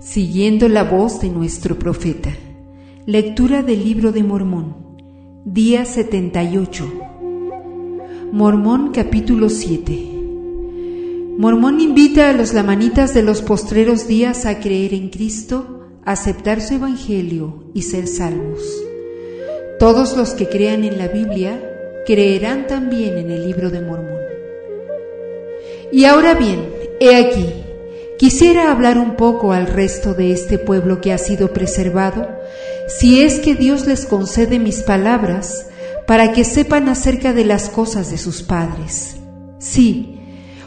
Siguiendo la voz de nuestro profeta. Lectura del libro de Mormón. Día 78. Mormón capítulo 7. Mormón invita a los lamanitas de los postreros días a creer en Cristo, aceptar su evangelio y ser salvos. Todos los que crean en la Biblia creerán también en el libro de Mormón. Y ahora bien, he aquí, Quisiera hablar un poco al resto de este pueblo que ha sido preservado, si es que Dios les concede mis palabras para que sepan acerca de las cosas de sus padres. Sí,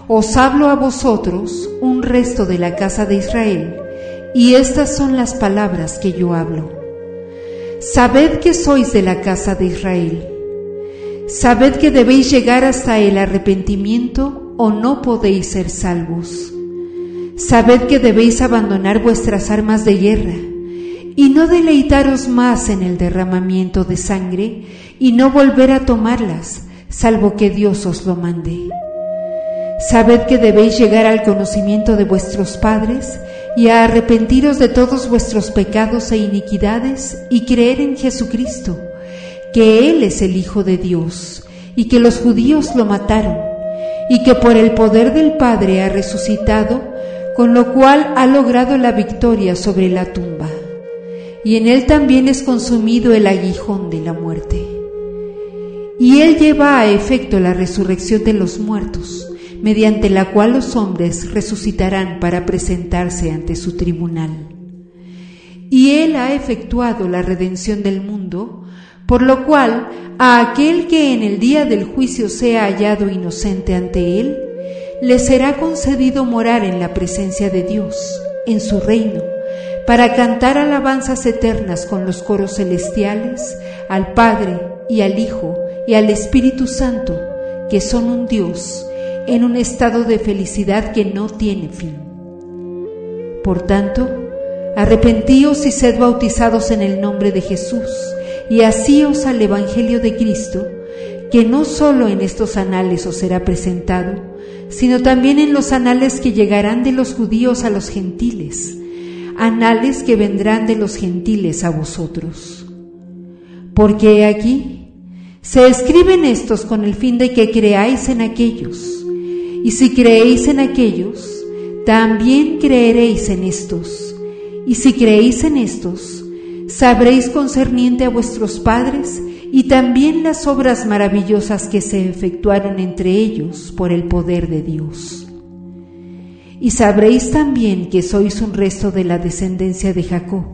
os hablo a vosotros, un resto de la casa de Israel, y estas son las palabras que yo hablo. Sabed que sois de la casa de Israel. Sabed que debéis llegar hasta el arrepentimiento o no podéis ser salvos. Sabed que debéis abandonar vuestras armas de guerra y no deleitaros más en el derramamiento de sangre y no volver a tomarlas, salvo que Dios os lo mande. Sabed que debéis llegar al conocimiento de vuestros padres y a arrepentiros de todos vuestros pecados e iniquidades y creer en Jesucristo, que Él es el Hijo de Dios y que los judíos lo mataron y que por el poder del Padre ha resucitado con lo cual ha logrado la victoria sobre la tumba, y en él también es consumido el aguijón de la muerte. Y él lleva a efecto la resurrección de los muertos, mediante la cual los hombres resucitarán para presentarse ante su tribunal. Y él ha efectuado la redención del mundo, por lo cual a aquel que en el día del juicio sea hallado inocente ante él, le será concedido morar en la presencia de Dios, en su reino, para cantar alabanzas eternas con los coros celestiales al Padre y al Hijo y al Espíritu Santo, que son un Dios, en un estado de felicidad que no tiene fin. Por tanto, arrepentíos y sed bautizados en el nombre de Jesús, y asíos al Evangelio de Cristo, que no solo en estos anales os será presentado, sino también en los anales que llegarán de los judíos a los gentiles, anales que vendrán de los gentiles a vosotros. Porque aquí se escriben estos con el fin de que creáis en aquellos, y si creéis en aquellos, también creeréis en estos, y si creéis en estos, sabréis concerniente a vuestros padres y también las obras maravillosas que se efectuaron entre ellos por el poder de Dios. Y sabréis también que sois un resto de la descendencia de Jacob.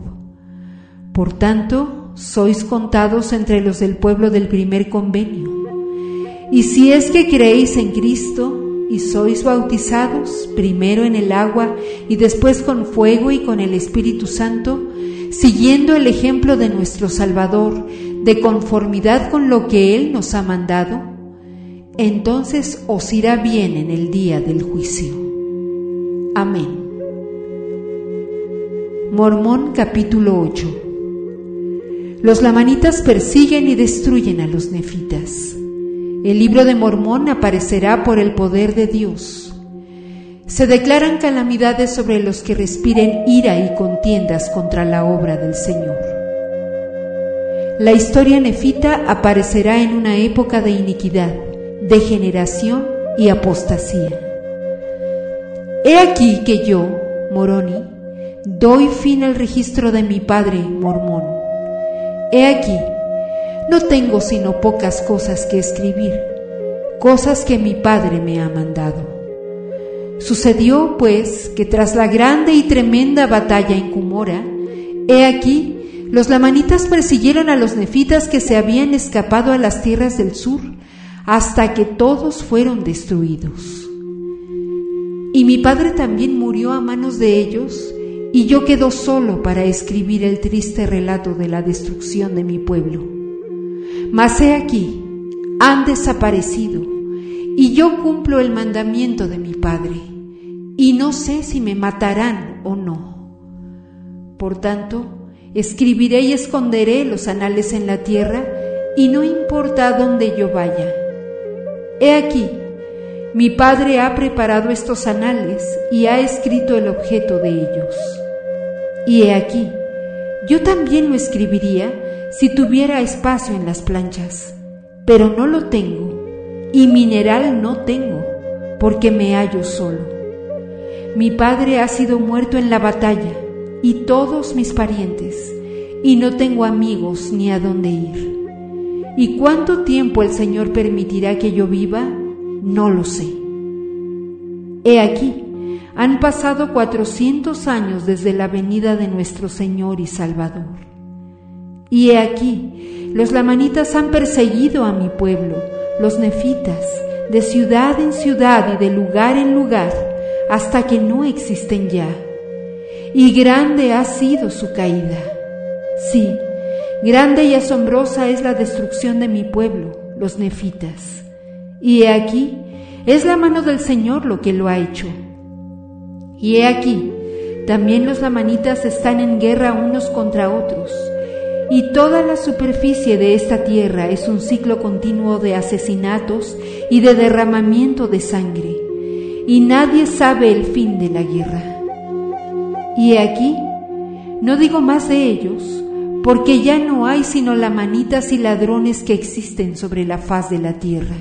Por tanto, sois contados entre los del pueblo del primer convenio. Y si es que creéis en Cristo y sois bautizados, primero en el agua y después con fuego y con el Espíritu Santo, siguiendo el ejemplo de nuestro Salvador, de conformidad con lo que Él nos ha mandado, entonces os irá bien en el día del juicio. Amén. Mormón capítulo 8 Los lamanitas persiguen y destruyen a los nefitas. El libro de Mormón aparecerá por el poder de Dios se declaran calamidades sobre los que respiren ira y contiendas contra la obra del Señor. La historia nefita aparecerá en una época de iniquidad, degeneración y apostasía. He aquí que yo, Moroni, doy fin al registro de mi padre Mormón. He aquí, no tengo sino pocas cosas que escribir, cosas que mi padre me ha mandado Sucedió, pues, que tras la grande y tremenda batalla en Cumora, he aquí, los lamanitas persiguieron a los nefitas que se habían escapado a las tierras del sur, hasta que todos fueron destruidos. Y mi padre también murió a manos de ellos, y yo quedo solo para escribir el triste relato de la destrucción de mi pueblo. Mas he aquí, han desaparecido, y yo cumplo el mandamiento de mi padre y no sé si me matarán o no. Por tanto, escribiré y esconderé los anales en la tierra, y no importa dónde yo vaya. He aquí, mi Padre ha preparado estos anales y ha escrito el objeto de ellos. Y he aquí, yo también lo escribiría si tuviera espacio en las planchas, pero no lo tengo, y mineral no tengo, porque me hallo solo. Mi padre ha sido muerto en la batalla, y todos mis parientes, y no tengo amigos ni a dónde ir. ¿Y cuánto tiempo el Señor permitirá que yo viva? No lo sé. He aquí, han pasado cuatrocientos años desde la venida de nuestro Señor y Salvador. Y he aquí, los lamanitas han perseguido a mi pueblo, los nefitas, de ciudad en ciudad y de lugar en lugar, hasta que no existen ya. Y grande ha sido su caída. Sí, grande y asombrosa es la destrucción de mi pueblo, los nefitas. Y he aquí, es la mano del Señor lo que lo ha hecho y he aquí, también los lamanitas están en guerra unos contra otros, y toda la superficie de esta tierra es un ciclo continuo de asesinatos y de derramamiento de sangre, y nadie sabe el fin de la guerra. Y aquí, no digo más de ellos, porque ya no hay sino lamanitas y ladrones que existen sobre la faz de la tierra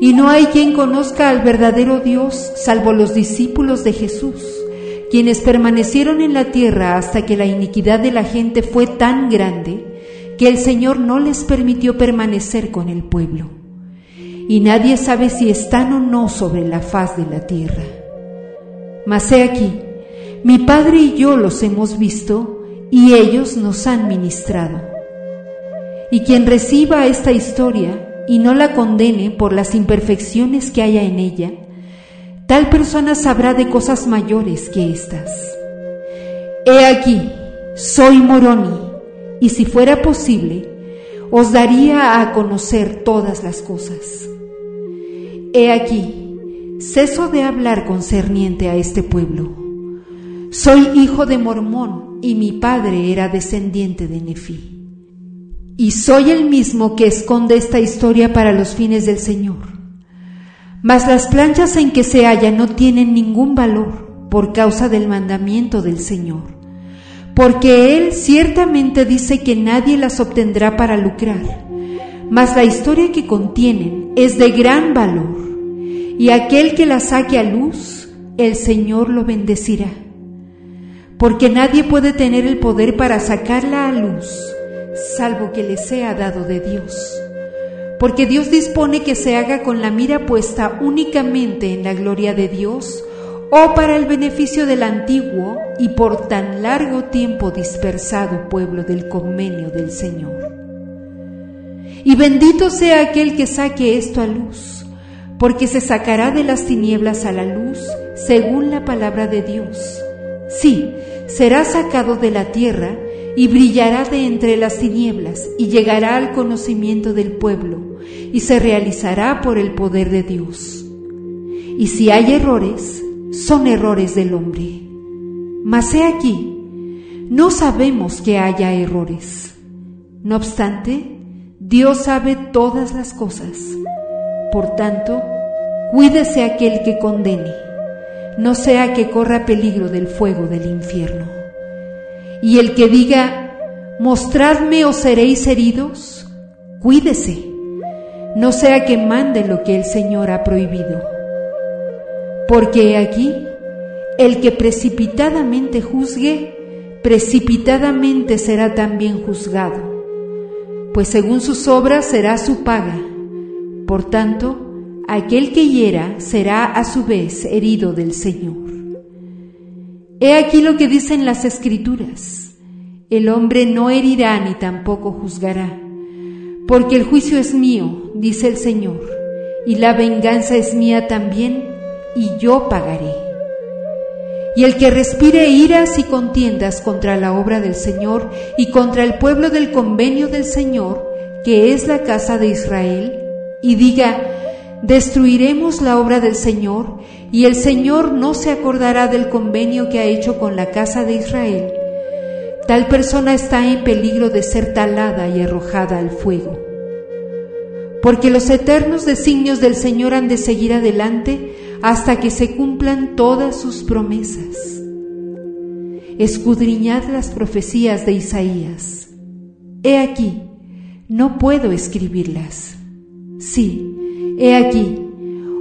y no hay quien conozca al verdadero Dios salvo los discípulos de Jesús, quienes permanecieron en la tierra hasta que la iniquidad de la gente fue tan grande que el Señor no les permitió permanecer con el pueblo. Y nadie sabe si están o no sobre la faz de la tierra. Mas he aquí, mi Padre y yo los hemos visto y ellos nos han ministrado. Y quien reciba esta historia y no la condene por las imperfecciones que haya en ella, tal persona sabrá de cosas mayores que estas. He aquí, soy Moroni, y si fuera posible, os daría a conocer todas las cosas. He aquí, ceso de hablar concerniente a este pueblo. Soy hijo de Mormón y mi padre era descendiente de Nefí y soy el mismo que esconde esta historia para los fines del Señor. Mas las planchas en que se halla no tienen ningún valor por causa del mandamiento del Señor, porque Él ciertamente dice que nadie las obtendrá para lucrar, mas la historia que contienen es de gran valor, y aquel que la saque a luz, el Señor lo bendecirá, porque nadie puede tener el poder para sacarla a luz salvo que le sea dado de Dios. Porque Dios dispone que se haga con la mira puesta únicamente en la gloria de Dios o para el beneficio del antiguo y por tan largo tiempo dispersado pueblo del convenio del Señor. Y bendito sea aquel que saque esto a luz, porque se sacará de las tinieblas a la luz según la palabra de Dios. Sí, será sacado de la tierra y brillará de entre las tinieblas y llegará al conocimiento del pueblo y se realizará por el poder de Dios. Y si hay errores, son errores del hombre. Mas he aquí, no sabemos que haya errores. No obstante, Dios sabe todas las cosas. Por tanto, cuídese aquel que condene, no sea que corra peligro del fuego del infierno. Y el que diga, mostradme o seréis heridos, cuídese, no sea que mande lo que el Señor ha prohibido. Porque aquí, el que precipitadamente juzgue, precipitadamente será también juzgado, pues según sus obras será su paga. Por tanto, aquel que hiera será a su vez herido del Señor. He aquí lo que dicen las escrituras. El hombre no herirá ni tampoco juzgará, porque el juicio es mío, dice el Señor, y la venganza es mía también, y yo pagaré. Y el que respire iras y contiendas contra la obra del Señor y contra el pueblo del convenio del Señor, que es la casa de Israel, y diga, destruiremos la obra del Señor y el Señor no se acordará del convenio que ha hecho con la casa de Israel. Tal persona está en peligro de ser talada y arrojada al fuego. Porque los eternos designios del Señor han de seguir adelante hasta que se cumplan todas sus promesas. escudriñad las profecías de Isaías. He aquí, no puedo escribirlas. Sí, he aquí,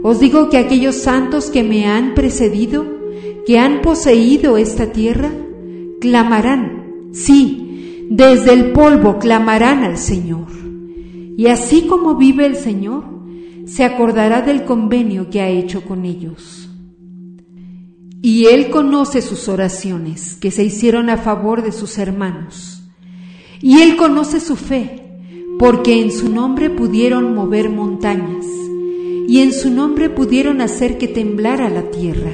os digo que aquellos santos que me han precedido, que han poseído esta tierra, clamarán, sí, desde el polvo clamarán al Señor. Y así como vive el Señor, se acordará del convenio que ha hecho con ellos. Y Él conoce sus oraciones que se hicieron a favor de sus hermanos. Y Él conoce su fe, porque en su nombre pudieron mover montañas, y en su nombre pudieron hacer que temblara la tierra.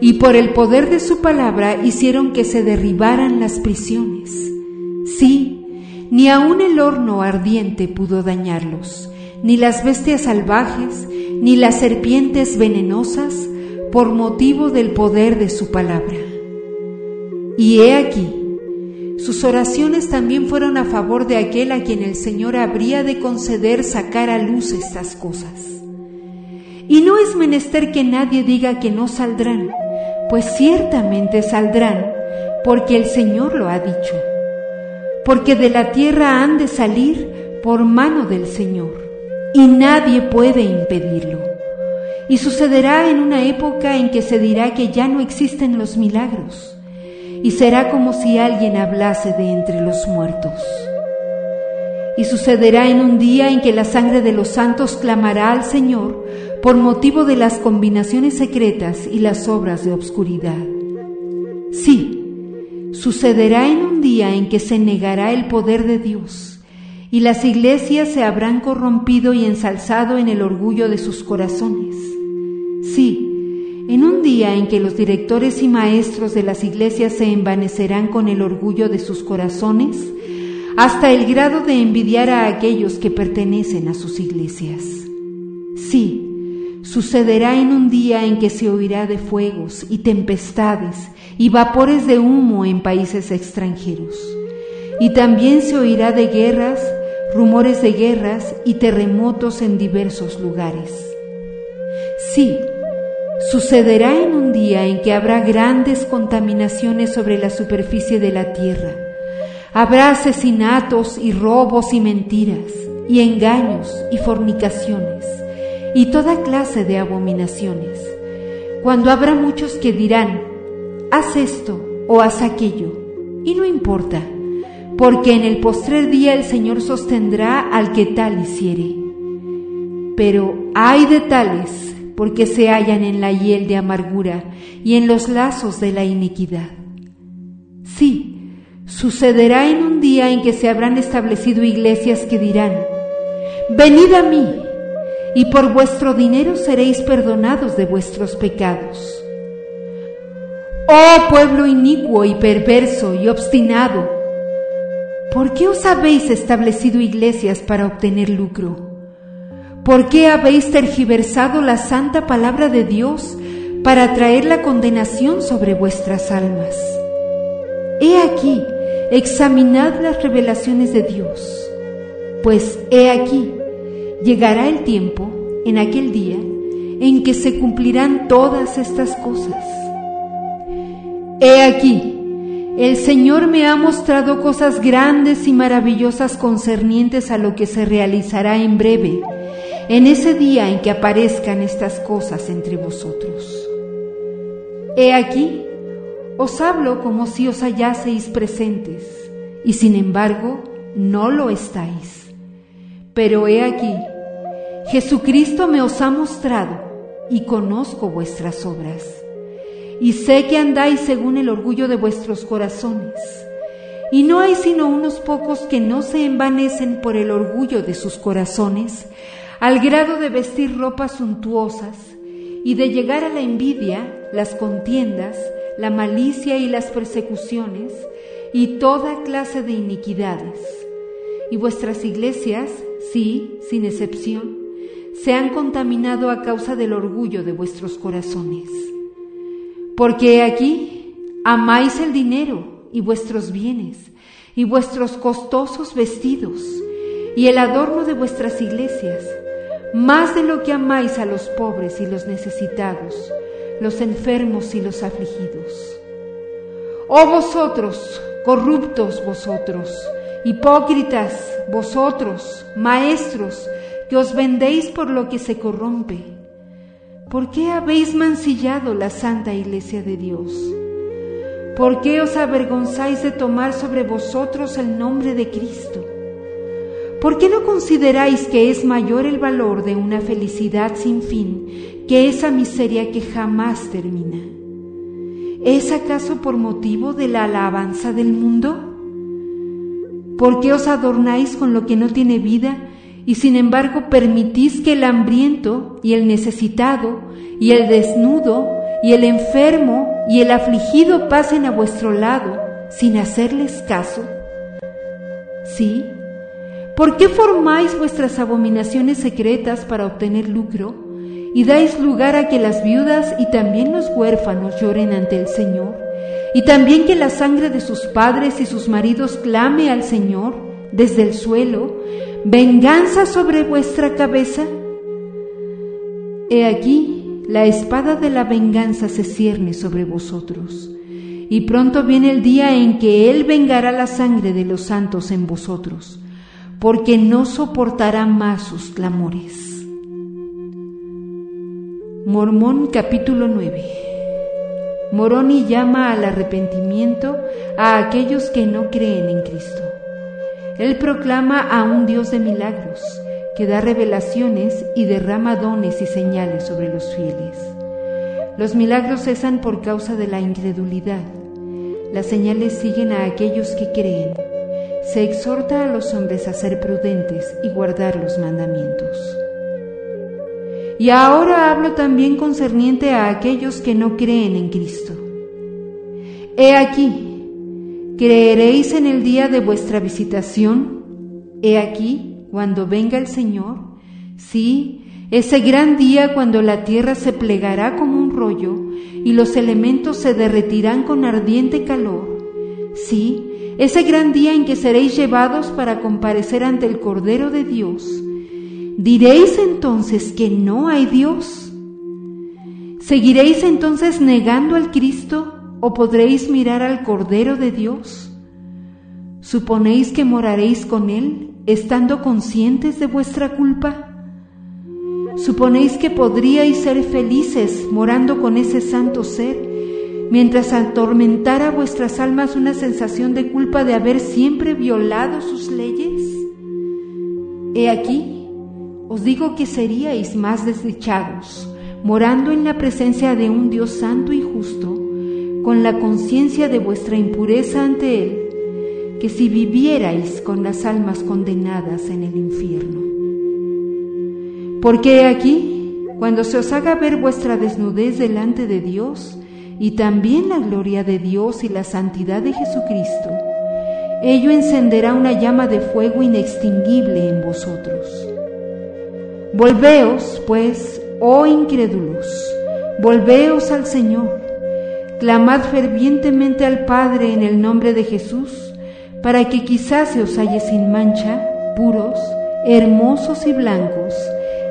Y por el poder de su palabra hicieron que se derribaran las prisiones. Sí, ni aun el horno ardiente pudo dañarlos, ni las bestias salvajes, ni las serpientes venenosas, por motivo del poder de su palabra. Y he aquí, sus oraciones también fueron a favor de aquel a quien el Señor habría de conceder sacar a luz estas cosas. Y no es menester que nadie diga que no saldrán, pues ciertamente saldrán, porque el Señor lo ha dicho. Porque de la tierra han de salir por mano del Señor, y nadie puede impedirlo. Y sucederá en una época en que se dirá que ya no existen los milagros y será como si alguien hablase de entre los muertos. Y sucederá en un día en que la sangre de los santos clamará al Señor por motivo de las combinaciones secretas y las obras de obscuridad. Sí, sucederá en un día en que se negará el poder de Dios y las iglesias se habrán corrompido y ensalzado en el orgullo de sus corazones. Sí, en un día en que los directores y maestros de las iglesias se envanecerán con el orgullo de sus corazones, hasta el grado de envidiar a aquellos que pertenecen a sus iglesias. Sí, sucederá en un día en que se oirá de fuegos y tempestades y vapores de humo en países extranjeros. Y también se oirá de guerras, rumores de guerras y terremotos en diversos lugares. Sí, Sucederá en un día en que habrá grandes contaminaciones sobre la superficie de la tierra. Habrá asesinatos y robos y mentiras, y engaños y fornicaciones, y toda clase de abominaciones. Cuando habrá muchos que dirán, haz esto o haz aquello, y no importa, porque en el postrer día el Señor sostendrá al que tal hiciere. Pero hay de tales porque se hallan en la hiel de amargura y en los lazos de la iniquidad. Sí, sucederá en un día en que se habrán establecido iglesias que dirán, venid a mí, y por vuestro dinero seréis perdonados de vuestros pecados. Oh pueblo inicuo y perverso y obstinado, ¿por qué os habéis establecido iglesias para obtener lucro? ¿Por qué habéis tergiversado la santa palabra de Dios para traer la condenación sobre vuestras almas? He aquí, examinad las revelaciones de Dios, pues he aquí, llegará el tiempo, en aquel día, en que se cumplirán todas estas cosas. He aquí, el Señor me ha mostrado cosas grandes y maravillosas concernientes a lo que se realizará en breve en ese día en que aparezcan estas cosas entre vosotros. He aquí, os hablo como si os hallaseis presentes, y sin embargo no lo estáis. Pero he aquí, Jesucristo me os ha mostrado, y conozco vuestras obras, y sé que andáis según el orgullo de vuestros corazones. Y no hay sino unos pocos que no se envanecen por el orgullo de sus corazones, al grado de vestir ropas suntuosas y de llegar a la envidia, las contiendas, la malicia y las persecuciones y toda clase de iniquidades. Y vuestras iglesias, sí, sin excepción, se han contaminado a causa del orgullo de vuestros corazones. Porque aquí amáis el dinero y vuestros bienes y vuestros costosos vestidos y el adorno de vuestras iglesias más de lo que amáis a los pobres y los necesitados, los enfermos y los afligidos. Oh vosotros, corruptos vosotros, hipócritas vosotros, maestros, que os vendéis por lo que se corrompe. ¿Por qué habéis mancillado la santa iglesia de Dios? ¿Por qué os avergonzáis de tomar sobre vosotros el nombre de Cristo? ¿Por qué no consideráis que es mayor el valor de una felicidad sin fin que esa miseria que jamás termina? ¿Es acaso por motivo de la alabanza del mundo? ¿Por qué os adornáis con lo que no tiene vida y sin embargo permitís que el hambriento y el necesitado y el desnudo y el enfermo y el afligido pasen a vuestro lado sin hacerles caso? ¿Sí? ¿Por qué formáis vuestras abominaciones secretas para obtener lucro? y dais lugar a que las viudas y también los huérfanos lloren ante el Señor, y también que la sangre de sus padres y sus maridos clame al Señor desde el suelo, venganza sobre vuestra cabeza. He aquí, la espada de la venganza se cierne sobre vosotros, y pronto viene el día en que Él vengará la sangre de los santos en vosotros, porque no soportará más sus clamores. Mormón capítulo 9 Moroni llama al arrepentimiento a aquellos que no creen en Cristo. Él proclama a un Dios de milagros, que da revelaciones y derrama dones y señales sobre los fieles. Los milagros cesan por causa de la incredulidad. Las señales siguen a aquellos que creen. Se exhorta a los hombres a ser prudentes y guardar los mandamientos. Y ahora hablo también concerniente a aquellos que no creen en Cristo. He aquí, ¿creeréis en el día de vuestra visitación? He aquí, cuando venga el Señor, sí, ese gran día cuando la tierra se plegará como un rollo y los elementos se derretirán con ardiente calor. Sí, ese gran día en que seréis llevados para comparecer ante el Cordero de Dios ¿Diréis entonces que no hay Dios? ¿Seguiréis entonces negando al Cristo o podréis mirar al Cordero de Dios? ¿Suponéis que moraréis con Él estando conscientes de vuestra culpa? ¿Suponéis que podríais ser felices morando con ese santo ser mientras atormentara vuestras almas una sensación de culpa de haber siempre violado sus leyes? He aquí, os digo que seríais más desdichados, morando en la presencia de un Dios santo y justo, con la conciencia de vuestra impureza ante Él, que si vivierais con las almas condenadas en el infierno. Porque aquí, cuando se os haga ver vuestra desnudez delante de Dios, y también la gloria de Dios y la santidad de Jesucristo, ello encenderá una llama de fuego inextinguible en vosotros. Volveos, pues, oh incrédulos, volveos al Señor. Clamad fervientemente al Padre en el nombre de Jesús, para que quizás se os halle sin mancha, puros, hermosos y blancos,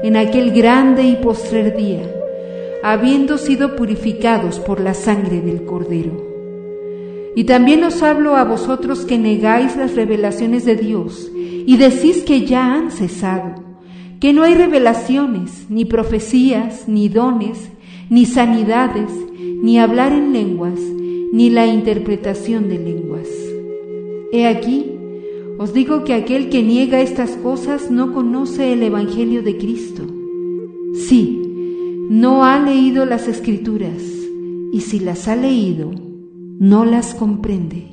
en aquel grande y postrer día, habiendo sido purificados por la sangre del Cordero. Y también os hablo a vosotros que negáis las revelaciones de Dios y decís que ya han cesado que no hay revelaciones, ni profecías, ni dones, ni sanidades, ni hablar en lenguas, ni la interpretación de lenguas. He aquí, os digo que aquel que niega estas cosas no conoce el Evangelio de Cristo. Sí, no ha leído las escrituras, y si las ha leído, no las comprende.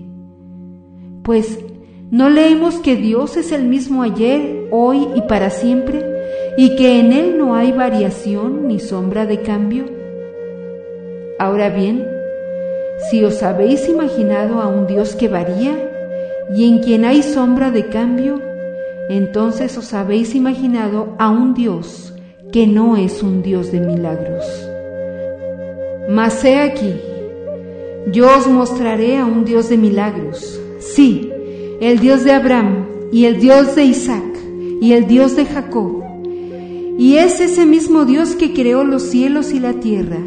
Pues, ¿no leemos que Dios es el mismo ayer, hoy y para siempre? y que en Él no hay variación ni sombra de cambio? Ahora bien, si os habéis imaginado a un Dios que varía y en quien hay sombra de cambio, entonces os habéis imaginado a un Dios que no es un Dios de milagros. Mas he aquí, yo os mostraré a un Dios de milagros, sí, el Dios de Abraham y el Dios de Isaac y el Dios de Jacob y es ese mismo Dios que creó los cielos y la tierra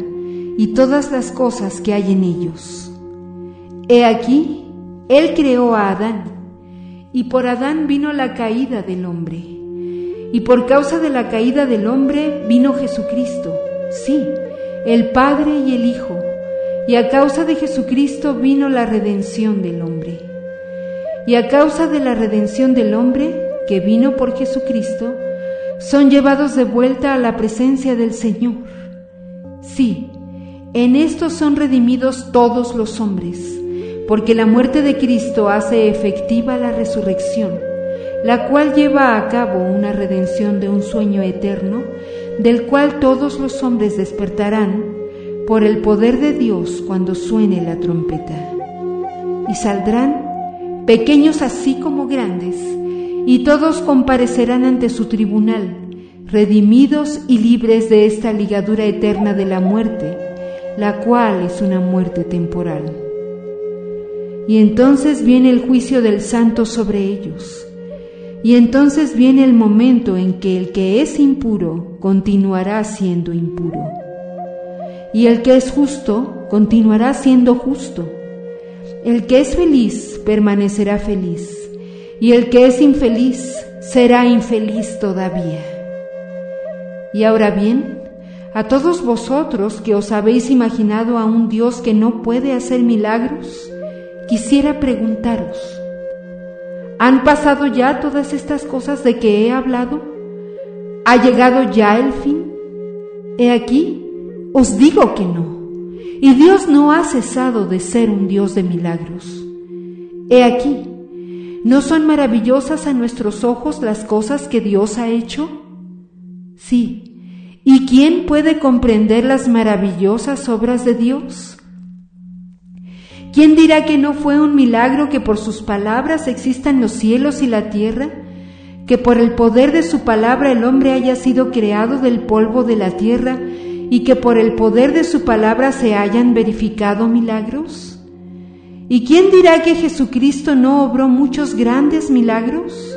y todas las cosas que hay en ellos. He aquí, Él creó a Adán, y por Adán vino la caída del hombre. Y por causa de la caída del hombre vino Jesucristo, sí, el Padre y el Hijo, y a causa de Jesucristo vino la redención del hombre. Y a causa de la redención del hombre, que vino por Jesucristo, son llevados de vuelta a la presencia del Señor. Sí, en esto son redimidos todos los hombres, porque la muerte de Cristo hace efectiva la resurrección, la cual lleva a cabo una redención de un sueño eterno, del cual todos los hombres despertarán por el poder de Dios cuando suene la trompeta. Y saldrán, pequeños así como grandes, y todos comparecerán ante su tribunal, redimidos y libres de esta ligadura eterna de la muerte, la cual es una muerte temporal. Y entonces viene el juicio del santo sobre ellos. Y entonces viene el momento en que el que es impuro continuará siendo impuro. Y el que es justo continuará siendo justo. El que es feliz permanecerá feliz y el que es infeliz será infeliz todavía. Y ahora bien, a todos vosotros que os habéis imaginado a un Dios que no puede hacer milagros, quisiera preguntaros, ¿han pasado ya todas estas cosas de que he hablado? ¿Ha llegado ya el fin? He aquí, os digo que no. Y Dios no ha cesado de ser un Dios de milagros. He aquí, ¿No son maravillosas a nuestros ojos las cosas que Dios ha hecho? Sí. ¿Y quién puede comprender las maravillosas obras de Dios? ¿Quién dirá que no fue un milagro que por sus palabras existan los cielos y la tierra? ¿Que por el poder de su palabra el hombre haya sido creado del polvo de la tierra y que por el poder de su palabra se hayan verificado milagros? ¿Y quién dirá que Jesucristo no obró muchos grandes milagros?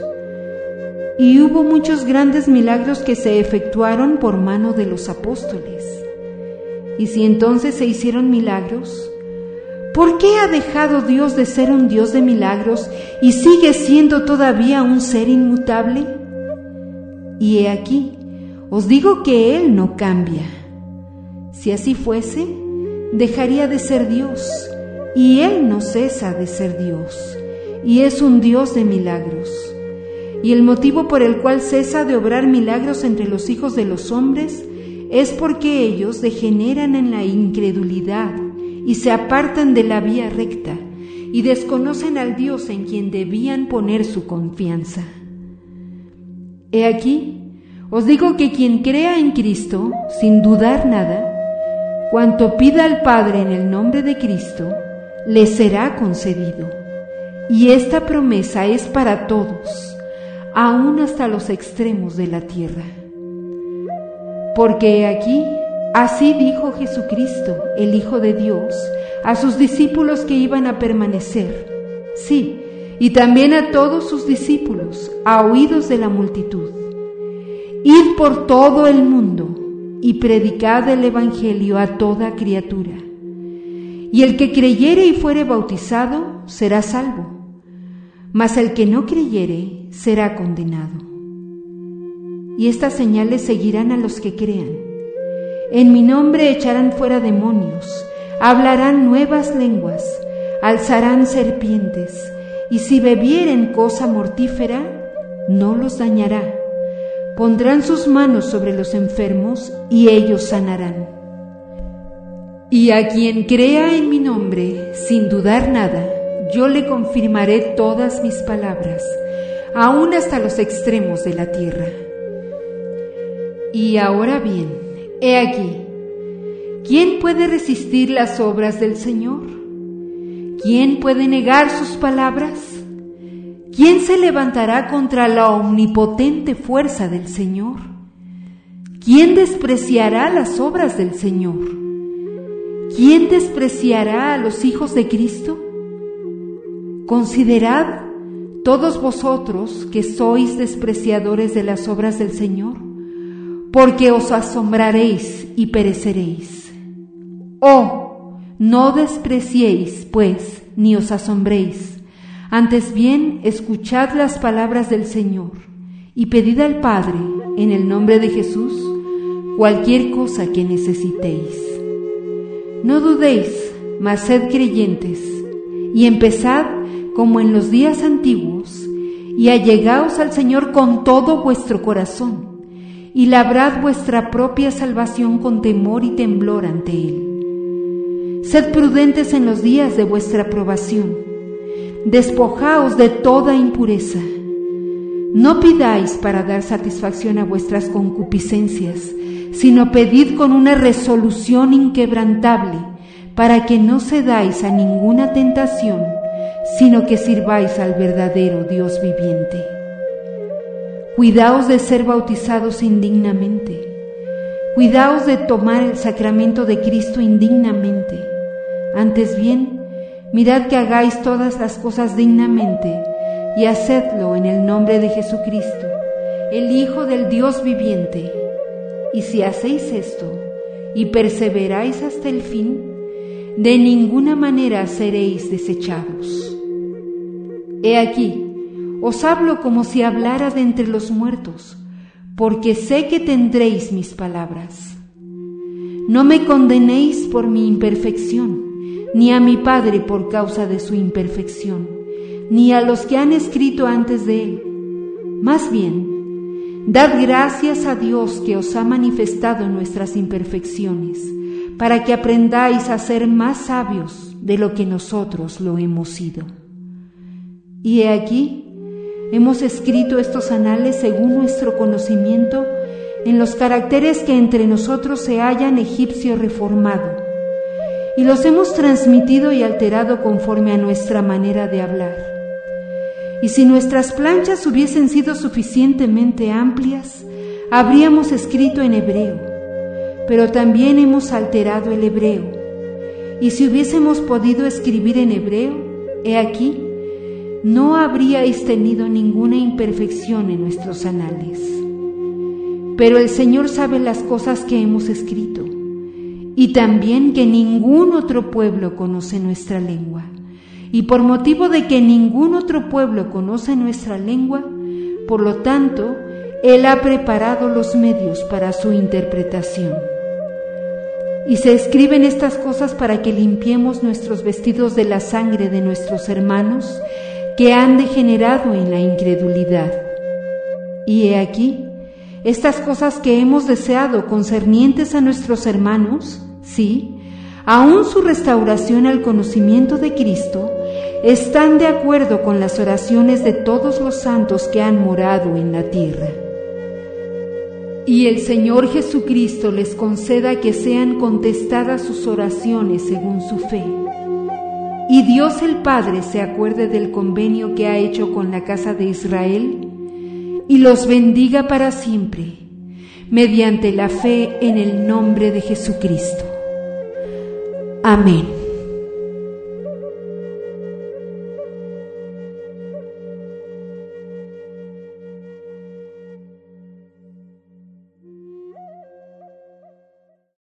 Y hubo muchos grandes milagros que se efectuaron por mano de los apóstoles. Y si entonces se hicieron milagros, ¿por qué ha dejado Dios de ser un Dios de milagros y sigue siendo todavía un ser inmutable? Y he aquí, os digo que Él no cambia. Si así fuese, dejaría de ser Dios y Él no cesa de ser Dios, y es un Dios de milagros. Y el motivo por el cual cesa de obrar milagros entre los hijos de los hombres es porque ellos degeneran en la incredulidad y se apartan de la vía recta y desconocen al Dios en quien debían poner su confianza. He aquí, os digo que quien crea en Cristo, sin dudar nada, cuanto pida al Padre en el nombre de Cristo, le será concedido. Y esta promesa es para todos, aún hasta los extremos de la tierra. Porque aquí, así dijo Jesucristo, el Hijo de Dios, a sus discípulos que iban a permanecer, sí, y también a todos sus discípulos, a oídos de la multitud. Id por todo el mundo y predicad el Evangelio a toda criatura. Y el que creyere y fuere bautizado será salvo, mas el que no creyere será condenado. Y estas señales seguirán a los que crean. En mi nombre echarán fuera demonios, hablarán nuevas lenguas, alzarán serpientes, y si bebieren cosa mortífera, no los dañará. Pondrán sus manos sobre los enfermos y ellos sanarán. Y a quien crea en mi nombre, sin dudar nada, yo le confirmaré todas mis palabras, aún hasta los extremos de la tierra. Y ahora bien, he aquí, ¿quién puede resistir las obras del Señor? ¿Quién puede negar sus palabras? ¿Quién se levantará contra la omnipotente fuerza del Señor? ¿Quién despreciará las obras del Señor? ¿quién despreciará a los hijos de Cristo? Considerad todos vosotros que sois despreciadores de las obras del Señor, porque os asombraréis y pereceréis. Oh, no despreciéis, pues, ni os asombréis. Antes bien, escuchad las palabras del Señor y pedid al Padre, en el nombre de Jesús, cualquier cosa que necesitéis. No dudéis, mas sed creyentes, y empezad como en los días antiguos, y allegaos al Señor con todo vuestro corazón y labrad vuestra propia salvación con temor y temblor ante Él. Sed prudentes en los días de vuestra aprobación, despojaos de toda impureza. No pidáis para dar satisfacción a vuestras concupiscencias, sino pedid con una resolución inquebrantable, para que no cedáis a ninguna tentación, sino que sirváis al verdadero Dios viviente. Cuidaos de ser bautizados indignamente. Cuidaos de tomar el sacramento de Cristo indignamente. Antes bien, mirad que hagáis todas las cosas dignamente y hacedlo en el nombre de Jesucristo, el Hijo del Dios viviente. Y si hacéis esto y perseveráis hasta el fin, de ninguna manera seréis desechados. He aquí, os hablo como si hablara de entre los muertos, porque sé que tendréis mis palabras. No me condenéis por mi imperfección, ni a mi Padre por causa de su imperfección, ni a los que han escrito antes de él. Más bien, dad gracias a Dios que os ha manifestado nuestras imperfecciones, para que aprendáis a ser más sabios de lo que nosotros lo hemos sido. Y he aquí, Hemos escrito estos anales según nuestro conocimiento en los caracteres que entre nosotros se hallan egipcio reformado, y los hemos transmitido y alterado conforme a nuestra manera de hablar. Y si nuestras planchas hubiesen sido suficientemente amplias, habríamos escrito en hebreo, pero también hemos alterado el hebreo. Y si hubiésemos podido escribir en hebreo, he aquí, no habríais tenido ninguna imperfección en nuestros anales. Pero el Señor sabe las cosas que hemos escrito y también que ningún otro pueblo conoce nuestra lengua. Y por motivo de que ningún otro pueblo conoce nuestra lengua, por lo tanto, Él ha preparado los medios para su interpretación. Y se escriben estas cosas para que limpiemos nuestros vestidos de la sangre de nuestros hermanos que han degenerado en la incredulidad. Y he aquí, estas cosas que hemos deseado concernientes a nuestros hermanos, sí, aun su restauración al conocimiento de Cristo, están de acuerdo con las oraciones de todos los santos que han morado en la tierra. Y el Señor Jesucristo les conceda que sean contestadas sus oraciones según su fe y Dios el Padre se acuerde del convenio que ha hecho con la casa de Israel y los bendiga para siempre, mediante la fe en el nombre de Jesucristo. Amén.